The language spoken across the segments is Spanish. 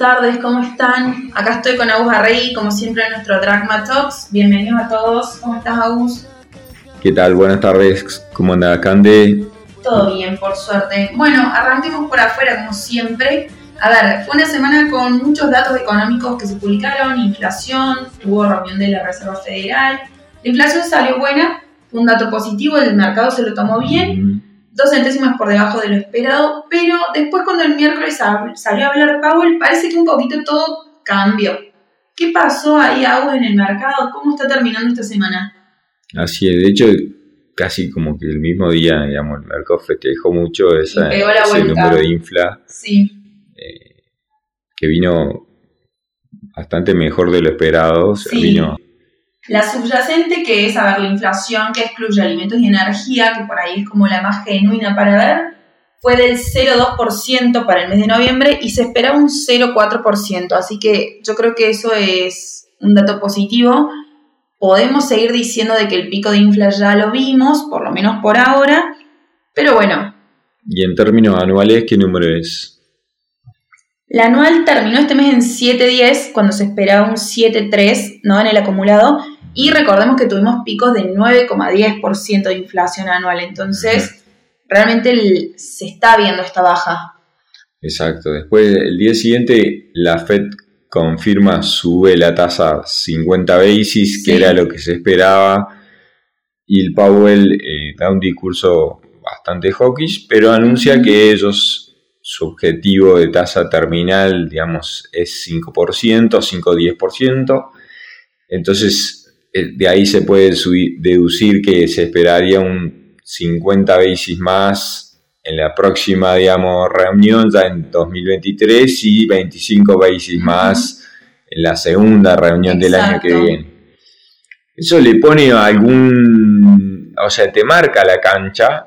tardes, ¿cómo están? Acá estoy con Agus Arrey, como siempre en nuestro Dragma Talks. Bienvenidos a todos, ¿cómo estás Agus? ¿Qué tal? Buenas tardes, ¿cómo anda Cande? Todo bien, por suerte. Bueno, arranquemos por afuera como siempre. A ver, fue una semana con muchos datos económicos que se publicaron, inflación, hubo reunión de la Reserva Federal. La inflación salió buena, fue un dato positivo, el mercado se lo tomó bien, dos centésimas por debajo de lo esperado, pero después cuando el miércoles salió a hablar Powell, parece que un poquito todo cambió. ¿Qué pasó ahí, Agus, en el mercado? ¿Cómo está terminando esta semana? Así es, de hecho, casi como que el mismo día, digamos, el mercado festejó mucho esa, ese número de infla. Sí. Eh, que vino bastante mejor de lo esperado. vino la subyacente, que es, a ver, la inflación que excluye alimentos y energía, que por ahí es como la más genuina para ver, fue del 0,2% para el mes de noviembre y se esperaba un 0,4%. Así que yo creo que eso es un dato positivo. Podemos seguir diciendo de que el pico de infla ya lo vimos, por lo menos por ahora, pero bueno. ¿Y en términos anuales qué número es? La anual terminó este mes en 7.10, cuando se esperaba un 7.3 ¿no? en el acumulado, y recordemos que tuvimos picos de 9,10% de inflación anual, entonces realmente se está viendo esta baja. Exacto, después el día siguiente la Fed confirma, sube la tasa 50 basis, que era lo que se esperaba, y el Powell eh, da un discurso bastante hawkish, pero anuncia que ellos su objetivo de tasa terminal, digamos, es 5%, 5-10%. Entonces, de ahí se puede deducir que se esperaría un 50 basis más en la próxima, digamos, reunión, ya en 2023, y 25 basis más en la segunda reunión del año que viene. Eso le pone algún, o sea, te marca la cancha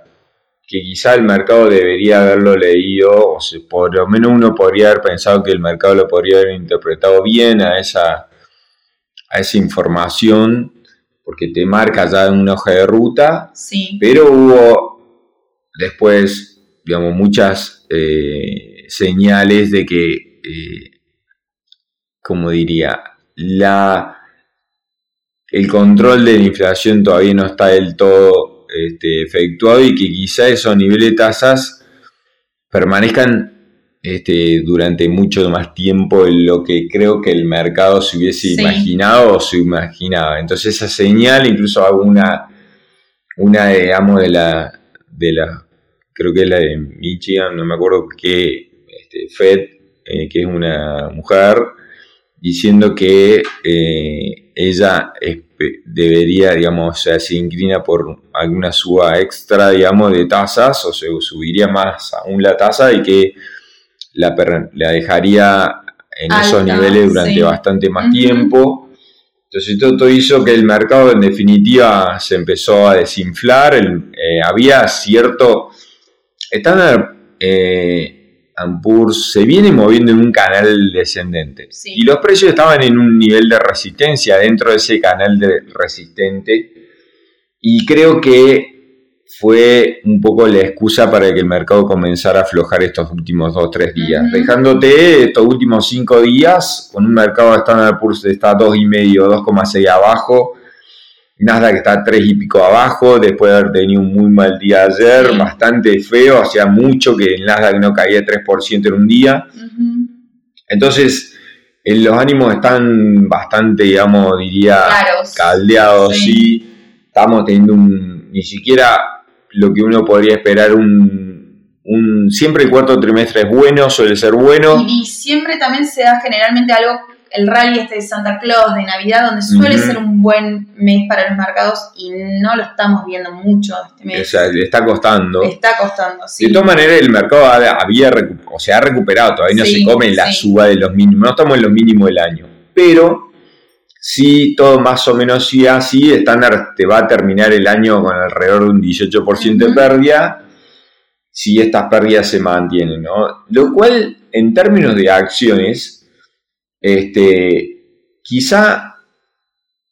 que quizá el mercado debería haberlo leído, o por lo menos uno podría haber pensado que el mercado lo podría haber interpretado bien a esa, a esa información, porque te marca ya en una hoja de ruta, sí. pero hubo después, digamos, muchas eh, señales de que, eh, como diría, la, el control de la inflación todavía no está del todo este, efectuado y que quizá esos niveles de tasas permanezcan este, durante mucho más tiempo en lo que creo que el mercado se hubiese imaginado o se imaginaba. Entonces esa señal, incluso hago una, una digamos, de la, de la, creo que es la de Michigan, no me acuerdo qué, este, Fed, eh, que es una mujer, diciendo que eh, ella debería, digamos, o sea, se inclina por alguna suba extra, digamos, de tasas, o se subiría más aún la tasa y que la, la dejaría en esos niveles durante bastante más tiempo. Entonces todo, hizo que el mercado en definitiva se empezó a desinflar, eh, había cierto... Standard eh, se viene moviendo en un canal descendente. Y los precios estaban en un nivel de resistencia dentro de ese canal de resistente. Y creo que fue un poco la excusa para que el mercado comenzara a aflojar estos últimos 2-3 días. Dejándote estos últimos 5 días con un mercado de Standard Poor's está a 2,5, 2,6 abajo Nasdaq está tres y pico abajo, después de haber tenido un muy mal día ayer, bastante feo, hacía mucho que el Nasdaq no caía 3% en un día. Entonces, los ánimos están bastante, digamos, diría, caldeados, sí. Estamos teniendo un, ni siquiera lo que uno podría esperar, un, un siempre el cuarto trimestre es bueno, suele ser bueno. Y siempre también se da generalmente algo el rally este de Santa Claus, de Navidad, donde suele ser un buen mes para los mercados y no lo estamos viendo mucho este mes. O sea, le está costando. Le está costando, sí. De todas maneras, el mercado había, o se ha recuperado, todavía no se come la suba de los mínimos, no estamos en los mínimos del año, pero sí, todo más o menos sí así, estándar te va a terminar el año con alrededor de un 18% de pérdida, si estas pérdidas se mantienen, ¿no? Lo cual, en términos de acciones, este, quizá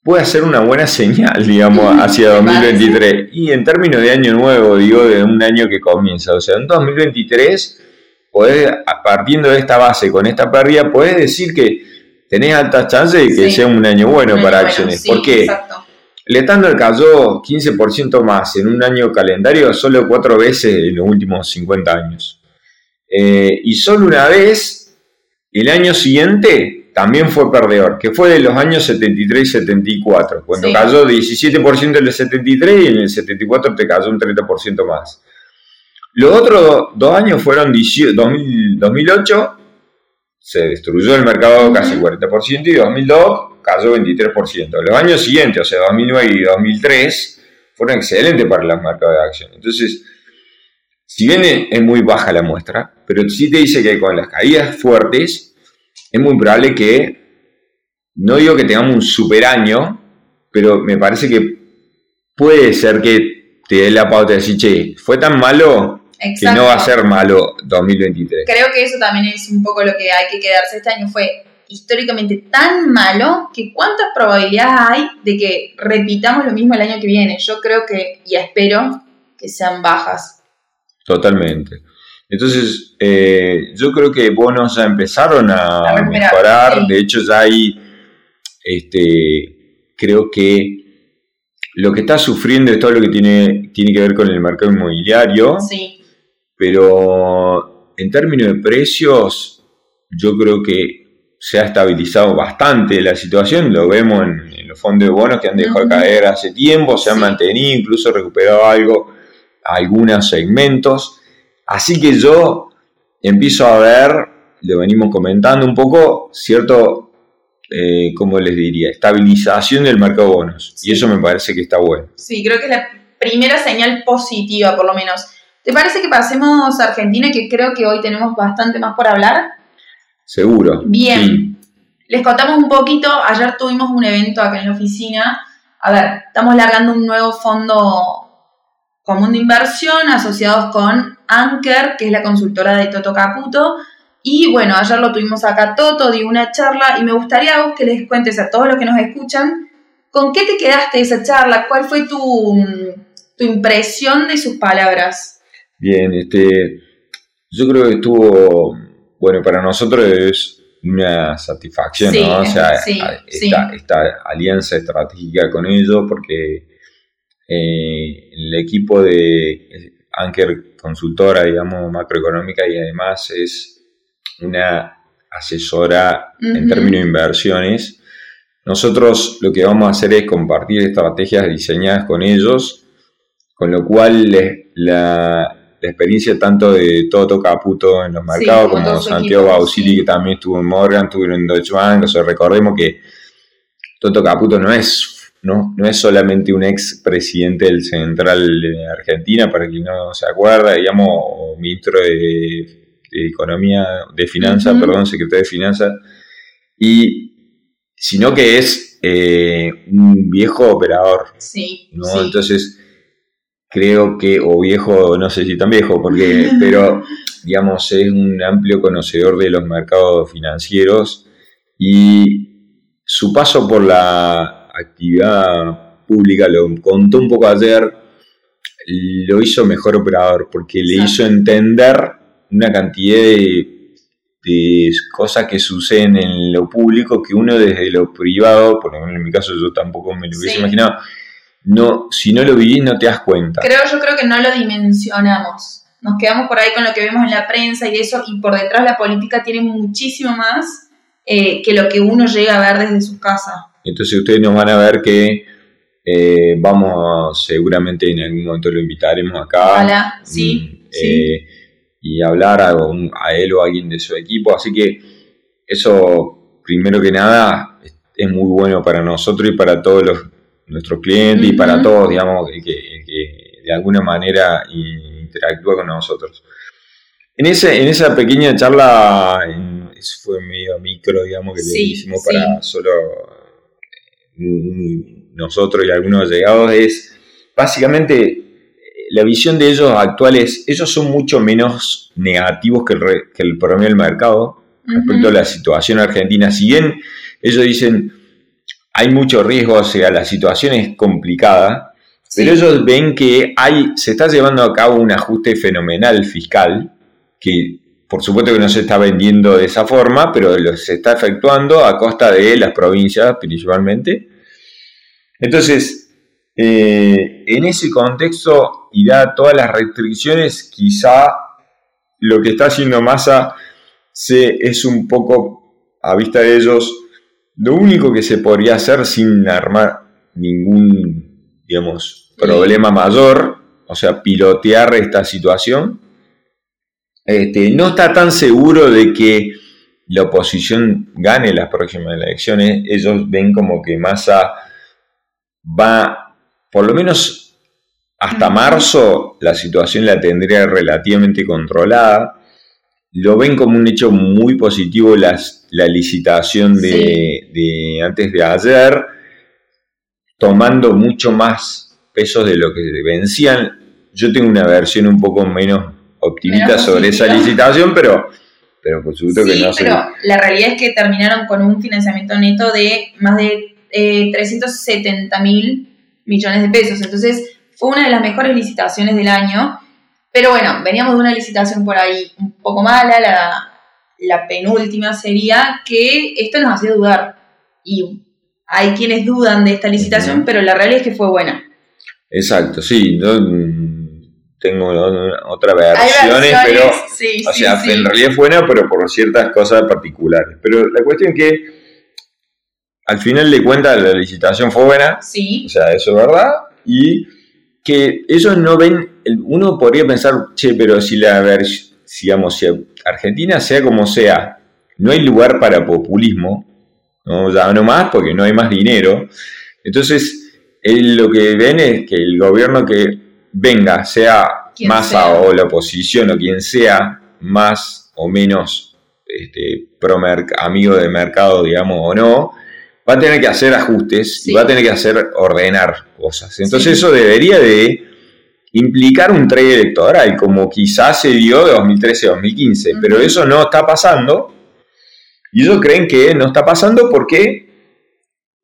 pueda ser una buena señal, digamos, hacia 2023. Y en términos de año nuevo, digo, de un año que comienza, o sea, en 2023 podés, partiendo de esta base, con esta pérdida, podés decir que tenés altas chances de que sea un año bueno para acciones. ¿Por qué? El estándar cayó 15% más en un año calendario solo cuatro veces en los últimos 50 años. Eh, y solo una vez, el año siguiente, también fue perdedor, que fue de los años 73 y 74, cuando cayó 17% en el 73 y en el 74 te cayó un 30% más. Los otros dos años fueron 2008, se destruyó el mercado casi 40% y 2002 cayó 23%. Los años siguientes, o sea, 2009 y 2003, fueron excelentes para los mercados de acción. Entonces, si bien es muy baja la muestra, pero sí te dice que con las caídas fuertes, es muy probable que, no digo que tengamos un super año, pero me parece que puede ser que te dé la pauta de decir, che, fue tan malo que no va a ser malo 2023. Creo que eso también es un poco lo que hay que quedarse este año. Fue históricamente tan malo que cuántas probabilidades hay de que repitamos lo mismo el año que viene. Yo creo que, y espero, que sean bajas. Totalmente. Entonces, eh, yo creo que bonos ya empezaron a, mejorar. De hecho, ya hay, este, creo que lo que está sufriendo es todo lo que tiene, tiene que ver con el mercado inmobiliario. Sí. Pero en términos de precios, yo creo que se ha estabilizado bastante la situación. Lo vemos en, los fondos de bonos que han dejado de caer hace tiempo, se han mantenido, incluso recuperado algo, algunos segmentos. Así que yo empiezo a ver, lo venimos comentando un poco, cierto, eh, ¿cómo les diría? Estabilización del mercado de bonos. Y eso me parece que está bueno. Sí, creo que es la primera señal positiva, por lo menos. ¿Te parece que pasemos a Argentina, que creo que hoy tenemos bastante más por hablar? Seguro. Bien. Les contamos un poquito, ayer tuvimos un evento acá en la oficina. A ver, estamos largando un nuevo fondo común de inversión asociados con Anker, que es la consultora de Toto Caputo. Y bueno, ayer lo tuvimos acá Toto, di una charla y me gustaría vos que les cuentes a todos los que nos escuchan, ¿con qué te quedaste de esa charla? ¿Cuál fue tu, tu impresión de sus palabras? Bien, este, yo creo que estuvo, bueno, para nosotros es una satisfacción, ¿no? O sea, esta, alianza estratégica con ellos, porque eh, el equipo de Anker Consultora, digamos, macroeconómica y además es una asesora en términos de inversiones. Nosotros lo que vamos a hacer es compartir estrategias diseñadas con ellos, con lo cual la, la experiencia tanto de Toto Caputo en los mercados como Santiago Bausili, que también estuvo en Morgan, estuvo en Deutsche Bank. O sea, recordemos que Toto Caputo no es, no, no es solamente un ex presidente del Central de Argentina, para quien no se acuerda, digamos, o ministro de, Economía, de Finanzas, perdón, secretario de Finanzas, y sino que es eh, un viejo operador. Sí, ¿no? Entonces creo que, o viejo, no sé si tan viejo, porque, pero digamos, es un amplio conocedor de los mercados financieros y su paso por la actividad pública, lo contó un poco ayer, lo hizo mejor operador, porque le hizo entender una cantidad de, cosas que suceden en lo público que uno desde lo privado, por ejemplo en mi caso yo tampoco me lo hubiese imaginado, no, si no lo vivís no te das cuenta. Creo, yo creo que no lo dimensionamos. Nos quedamos por ahí con lo que vemos en la prensa y eso, y por detrás la política tiene muchísimo más eh, que lo que uno llega a ver desde su casa. Entonces ustedes nos van a ver que eh, vamos, seguramente en algún momento lo invitaremos acá. Ojalá, sí, mm, eh, Y hablar a, a él o a alguien de su equipo. Así que eso, primero que nada, es muy bueno para nosotros y para todos los nuestros clientes y para todos, digamos, que, de alguna manera interactúa con nosotros. En, ese, en esa pequeña charla, fue medio micro, digamos, que le hicimos para solo mm, nosotros y algunos llegados, es básicamente la visión de ellos actuales, ellos son mucho menos negativos que el, que el promedio del mercado respecto a la situación argentina. Si bien ellos dicen, hay mucho riesgo, o sea, la situación es complicada, pero ellos ven que hay, se está llevando a cabo un ajuste fenomenal fiscal que por supuesto que no se está vendiendo de esa forma, pero se está efectuando a costa de las provincias principalmente. Entonces, eh, en ese contexto y da todas las restricciones, quizá lo que está haciendo Massa se, es un poco, a vista de ellos, lo único que se podría hacer sin armar ningún, digamos, problema mayor, o sea, pilotear esta situación. Este, no está tan seguro de que la oposición gane las próximas elecciones. Ellos ven como que Massa va, por lo menos hasta marzo, la situación la tendría relativamente controlada. Lo ven como un hecho muy positivo las, la licitación de, antes de ayer, tomando mucho más pesos de lo que vencían. Yo tengo una versión un poco menos optimista sobre esa licitación, pero, pero por supuesto que no pero la realidad es que terminaron con un financiamiento neto de más de 370 eh, mil millones de pesos. Entonces, fue una de las mejores licitaciones del año. Pero bueno, veníamos de una licitación por ahí un poco mala, la, la penúltima sería que esto nos hacía dudar. Y hay quienes dudan de esta licitación, pero la realidad es que fue buena. Exacto, sí. tengo otras versiones, pero o sea, en realidad es buena, pero por ciertas cosas particulares. Pero la cuestión es que al final de cuentas la licitación fue buena. Sí. O sea, eso es verdad. Y que ellos no ven, uno podría pensar, che, pero si la si, digamos, si Argentina sea como sea, no hay lugar para populismo, ¿no? ya no más porque no hay más dinero. Entonces, lo que ven es que el gobierno que venga, sea más o la oposición o quien sea, más o menos este, pro amigo del mercado, digamos, o no, va a tener que hacer ajustes y va a tener que hacer ordenar cosas. Entonces eso debería de implicar un trade electoral, como quizás se dio de 2013 a 2015, pero eso no está pasando. Y ellos creen que no está pasando porque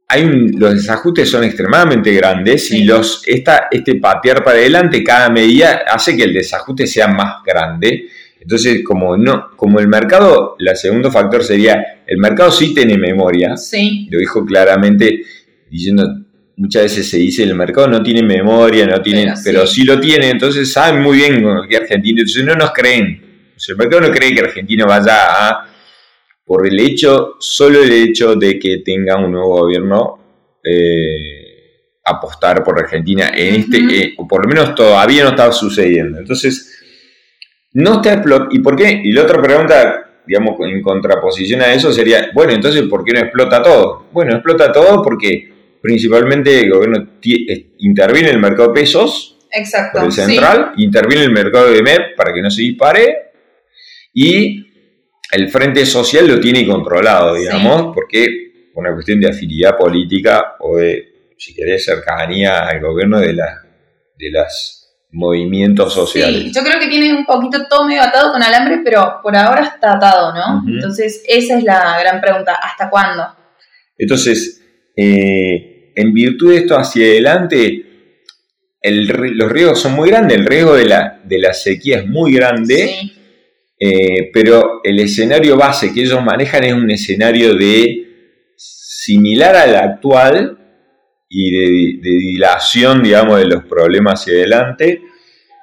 hay los desajustes son extremadamente grandes y los, esta, este patear para adelante cada medida hace que el desajuste sea más grande entonces, como no, como el mercado, el segundo factor sería, el mercado sí tiene memoria. Sí. Lo dijo claramente, diciendo, muchas veces se dice, el mercado no tiene memoria, no tiene, pero, sí. lo tiene, entonces saben muy bien que Argentina, entonces no nos creen. el mercado no cree que Argentina vaya a, por el hecho, solo el hecho de que tenga un nuevo gobierno, eh, apostar por Argentina en este, eh, o por lo menos todavía no está sucediendo. Entonces, no está explotando. ¿Y por qué? Y la otra pregunta, digamos, en contraposición a eso sería, bueno, entonces, ¿por qué no explota todo? Bueno, explota todo porque principalmente el gobierno interviene en el mercado de pesos, Exacto, el central, interviene en el mercado de MEP para que no se dispare y el frente social lo tiene controlado, digamos, porque por una cuestión de afinidad política o de, si querés, cercanía al gobierno de, la, de las movimientos sociales. Sí, yo creo que tiene un poquito todo medio atado con alambre, pero por ahora está atado, ¿no? Entonces, esa es la gran pregunta, ¿hasta cuándo? Entonces, eh, en virtud de esto hacia adelante, los riesgos son muy grandes, el riesgo de la, de la sequía es muy grande, eh, pero el escenario base que ellos manejan es un escenario de similar al actual, y de, dilación, digamos, de los problemas hacia adelante,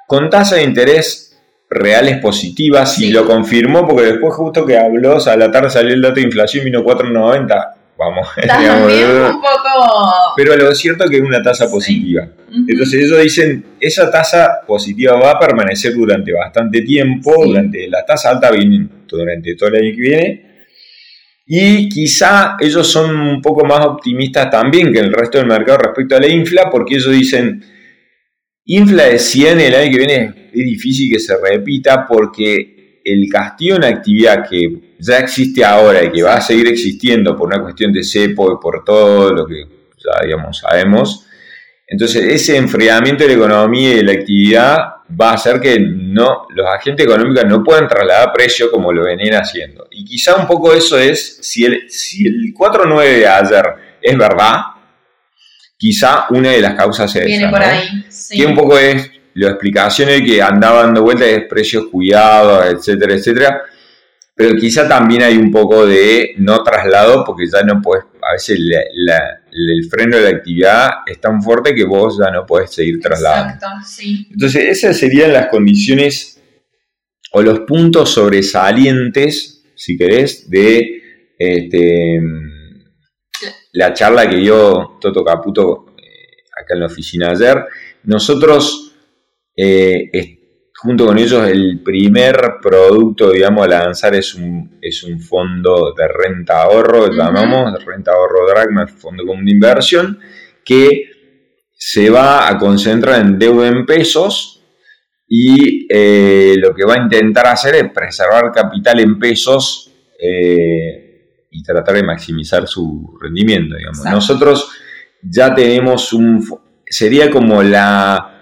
con tasa de interés reales positivas, y lo confirmó porque después justo que habló, o sea, a la tarde salió el dato de inflación, vino 4,90. Vamos, digamos, un poco... Pero lo cierto es que es una tasa positiva. Entonces ellos dicen, esa tasa positiva va a permanecer durante bastante tiempo, durante la tasa alta viene durante todo el año que viene, y quizá ellos son un poco más optimistas también que el resto del mercado respecto a la infla, porque ellos dicen, infla de 100 el año que viene es difícil que se repita porque el castigo en actividad que ya existe ahora y que va a seguir existiendo por una cuestión de cepo y por todo lo que ya digamos, sabemos, entonces ese enfriamiento de la economía y de la actividad va a hacer que no, los agentes económicos no puedan trasladar precio como lo venían haciendo. Y quizá un poco eso es, si el, si el 4.9 de ayer es verdad, quizá una de las causas es Viene por ahí. Que un poco es la explicación de que andaba dando vueltas de precios cuidados, etcétera, etcétera. Pero quizá también hay un poco de no traslado porque ya no puedes, a veces el freno de la actividad es tan fuerte que vos ya no puedes seguir trasladando. Exacto, sí. Entonces esas serían las condiciones o los puntos sobresalientes, si querés, de este, la charla que dio Toto Caputo eh, acá en la oficina ayer. Nosotros eh, junto con ellos el primer producto, digamos, a lanzar es un, es un fondo de renta ahorro, llamamos, de renta ahorro Dragma, fondo común de inversión, que se va a concentrar en deuda en pesos y eh, lo que va a intentar hacer es preservar capital en pesos eh, y tratar de maximizar su rendimiento, digamos. Nosotros ya tenemos un... sería como la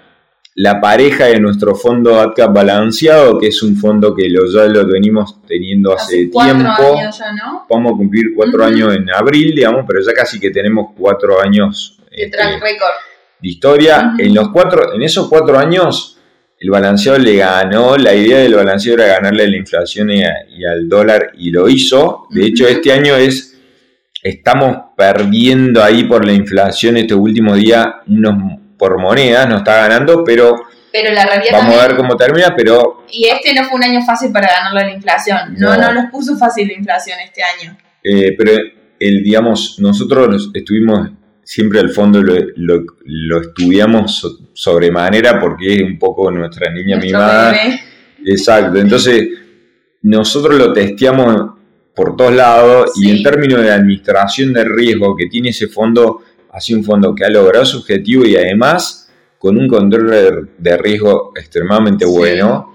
la pareja de nuestro fondo AdCap balanceado, que es un fondo que lo, ya lo venimos teniendo hace, tiempo. Años ya, ¿no? Vamos a cumplir cuatro años en abril, digamos, pero ya casi que tenemos cuatro años de este. De historia. En los cuatro, en esos cuatro años, el balanceado le ganó, la idea del balanceado era ganarle a la inflación y, al dólar, y lo hizo. De hecho, este año es, estamos perdiendo ahí por la inflación este último día unos por monedas, no está ganando, pero, pero la vamos a ver cómo termina, pero... Y este no fue un año fácil para ganarle la inflación, no, no, nos puso fácil la inflación este año. Eh, pero, el, digamos, nosotros estuvimos siempre al fondo, lo, lo, estudiamos sobremanera porque es un poco nuestra niña mimada. Exacto, entonces nosotros lo testeamos por todos lados y en términos de administración de riesgo que tiene ese fondo Así un fondo que ha logrado su objetivo y además con un control de riesgo extremadamente bueno.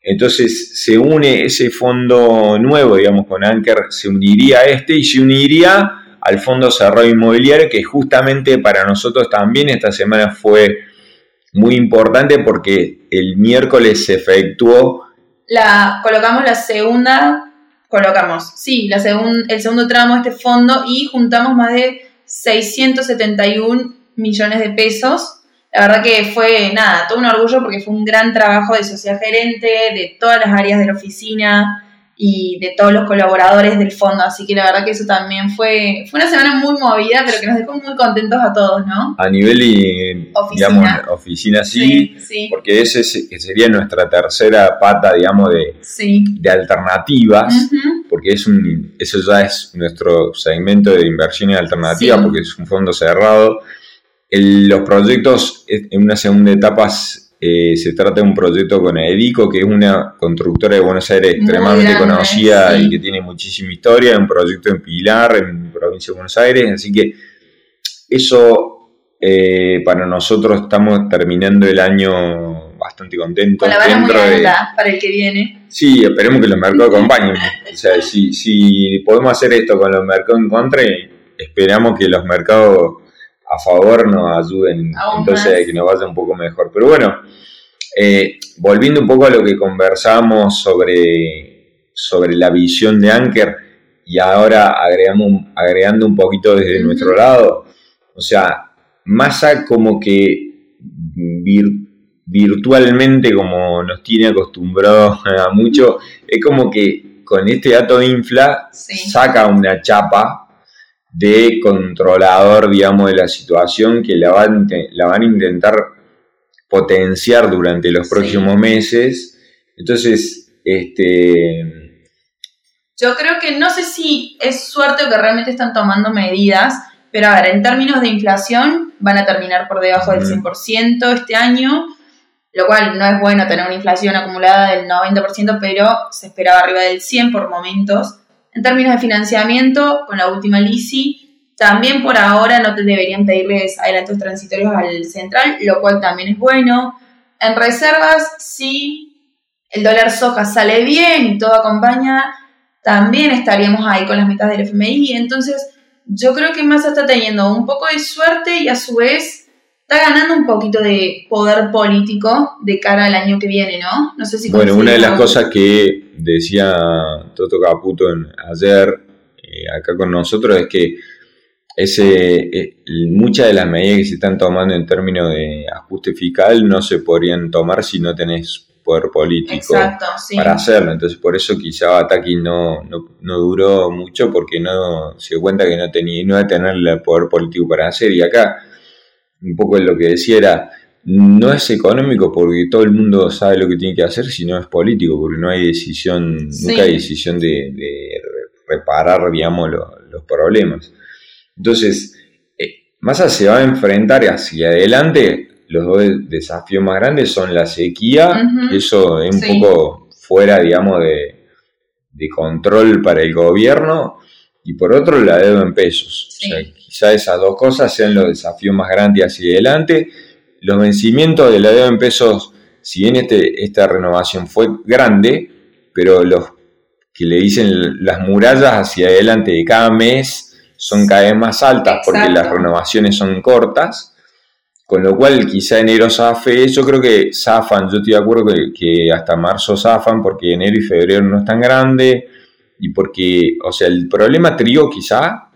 Entonces se une ese fondo nuevo, digamos, con Anker, se uniría a este y se uniría al Fondo Cerrado Inmobiliario, que justamente para nosotros también esta semana fue muy importante porque el miércoles se efectuó. La, colocamos la segunda, colocamos, sí, la el segundo tramo de este fondo y juntamos más de 671 millones de pesos. La verdad que fue, nada, todo un orgullo porque fue un gran trabajo de sociedad gerente, de todas las áreas de la oficina y de todos los colaboradores del fondo. Así que la verdad que eso también fue, fue una semana muy movida, pero que nos dejó muy contentos a todos, ¿no? A nivel, y, oficina. digamos, oficina sí, porque ese sería nuestra tercera pata, digamos, de, de alternativas porque es un, eso ya es nuestro segmento de inversiones alternativas, porque es un fondo cerrado. los proyectos, en una segunda etapa, eh, se trata de un proyecto con Edico, que es una constructora de Buenos Aires extremadamente conocida y que tiene muchísima historia, un proyecto en Pilar, en provincia de Buenos Aires, así que eso eh, para nosotros estamos terminando el año bastante contento. la dentro para el que viene. Sí, esperemos que los mercados acompañen. o sea, si, si podemos hacer esto con los mercados en contra, esperamos que los mercados a favor nos ayuden, entonces a que nos vaya un poco mejor. Pero bueno, eh, volviendo un poco a lo que conversamos sobre, sobre la visión de Anker y ahora agregamos, agregando un poquito desde nuestro lado, o sea, Massa como que virtualmente como nos tiene acostumbrados a mucho, es como que con este dato infla saca una chapa de controlador, digamos, de la situación que la van, la van a intentar potenciar durante los próximos meses. Entonces, este... Yo creo que no sé si es suerte o que realmente están tomando medidas, pero a ver, en términos de inflación van a terminar por debajo del 100% este año lo cual no es bueno tener una inflación acumulada del 90%, pero se esperaba arriba del 100% por momentos. En términos de financiamiento, con la última LISI, también por ahora no te deberían pedirles adelantos transitorios al central, lo cual también es bueno. En reservas, si el dólar soja sale bien y todo acompaña, también estaríamos ahí con las metas del FMI. Entonces, yo creo que Massa está teniendo un poco de suerte y a su vez está ganando un poquito de poder político de cara al año que viene, ¿no? No sé si... Bueno, una de las cosas que decía Toto Caputo ayer eh, acá con nosotros es que ese, eh, muchas de las medidas que se están tomando en términos de ajuste fiscal no se podrían tomar si no tenés poder político Exacto, sí. para hacerlo. Entonces por eso quizá Bataki no, no, no duró mucho porque no se dio cuenta que no tenía, no iba a tener el poder político para hacer. Y acá un poco lo que decía era, no es económico porque todo el mundo sabe lo que tiene que hacer, sino es político, porque no hay decisión, Sí. nunca hay decisión de, de reparar, digamos, lo- los problemas. Entonces, eh, Massa se va a enfrentar hacia adelante. Los dos desafíos más grandes son la sequía, que eso es un Sí. poco fuera, digamos, de, de control para el gobierno, y por otro, la deuda en pesos. Sí. O sea, quizá esas dos cosas sean los desafíos más grandes hacia adelante. Los vencimientos de la deuda en pesos, si bien este, esta renovación fue grande, pero los que le dicen las murallas hacia adelante de cada mes son cada vez más altas porque las renovaciones son cortas, con lo cual quizá enero zafe, yo creo que zafan, yo estoy de acuerdo que, que hasta marzo zafan porque enero y febrero no es tan grande y porque, o sea, el problema trigo quizá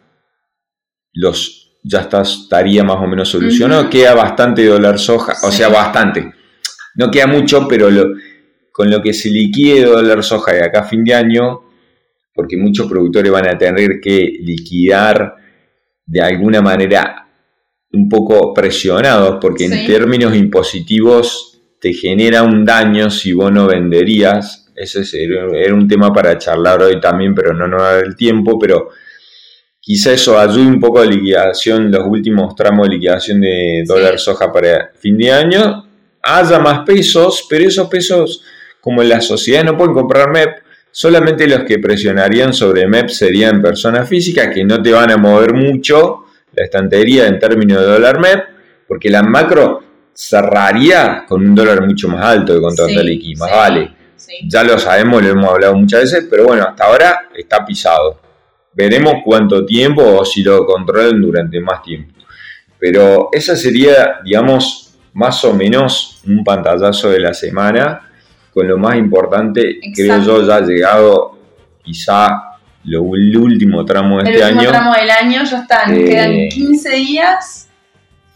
los ya está, estaría más o menos solucionado, queda bastante dólar soja, o sea, bastante, no queda mucho, pero lo, con lo que se liquide dólar soja de acá a fin de año, porque muchos productores van a tener que liquidar de alguna manera un poco presionados, porque en términos impositivos te genera un daño si vos no venderías. Ese es- era un tema para charlar hoy también, pero no nos da el tiempo, pero quizá eso ayude un poco a liquidación, los últimos tramos de liquidación de dólar soja para fin de año, haya más pesos, pero esos pesos, como en la sociedad no pueden comprar MEP, solamente los que presionarían sobre MEP serían personas físicas que no te van a mover mucho la estantería en términos de dólar MEP, porque la macro cerraría con un dólar mucho más alto que con Sí, tanta liqui, más sí. vale. Sí. Ya lo sabemos, lo hemos hablado muchas veces, pero bueno, hasta ahora está pisado. Veremos cuánto tiempo o si lo controlan durante más tiempo. Pero esa sería, digamos, más o menos un pantallazo de la semana, con lo más importante, creo Exacto. yo, ya ha llegado quizá lo, el último tramo de El este último año. tramo del año ya están, Eh, quedan 15 días.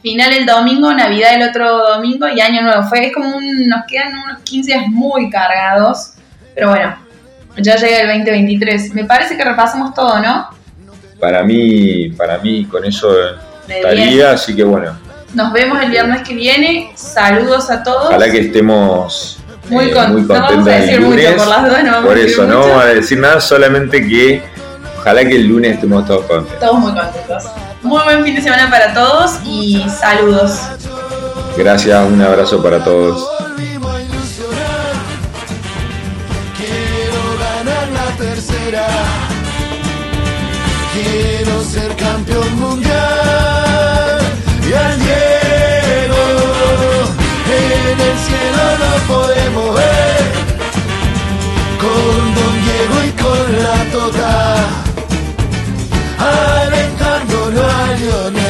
Final el domingo, Navidad el otro domingo y Año Nuevo. Fue, es como un, nos quedan unos 15 días muy cargados. Pero bueno, ya llega el 2023. Me parece que repasamos todo, ¿no? Para mí, para mí con eso estaría, así que bueno, Nos vemos el viernes que viene. Saludos a todos. ojalá que estemos muy, eh, con- muy no vamos contentos a decir lunes. mucho por las dudas, no vamos Por a decir eso, no mucho. vamos a decir nada, solamente que ojalá que el lunes estemos todos contentos. Todos muy contentos. Muy buen fin de semana para todos y saludos. Gracias, un abrazo para todos. Volvimos a ilusionar. Quiero ganar la tercera. Quiero ser campeón mundial. Y al Diego en el cielo lo podemos ver. Con Don Diego y con la Tota. yanı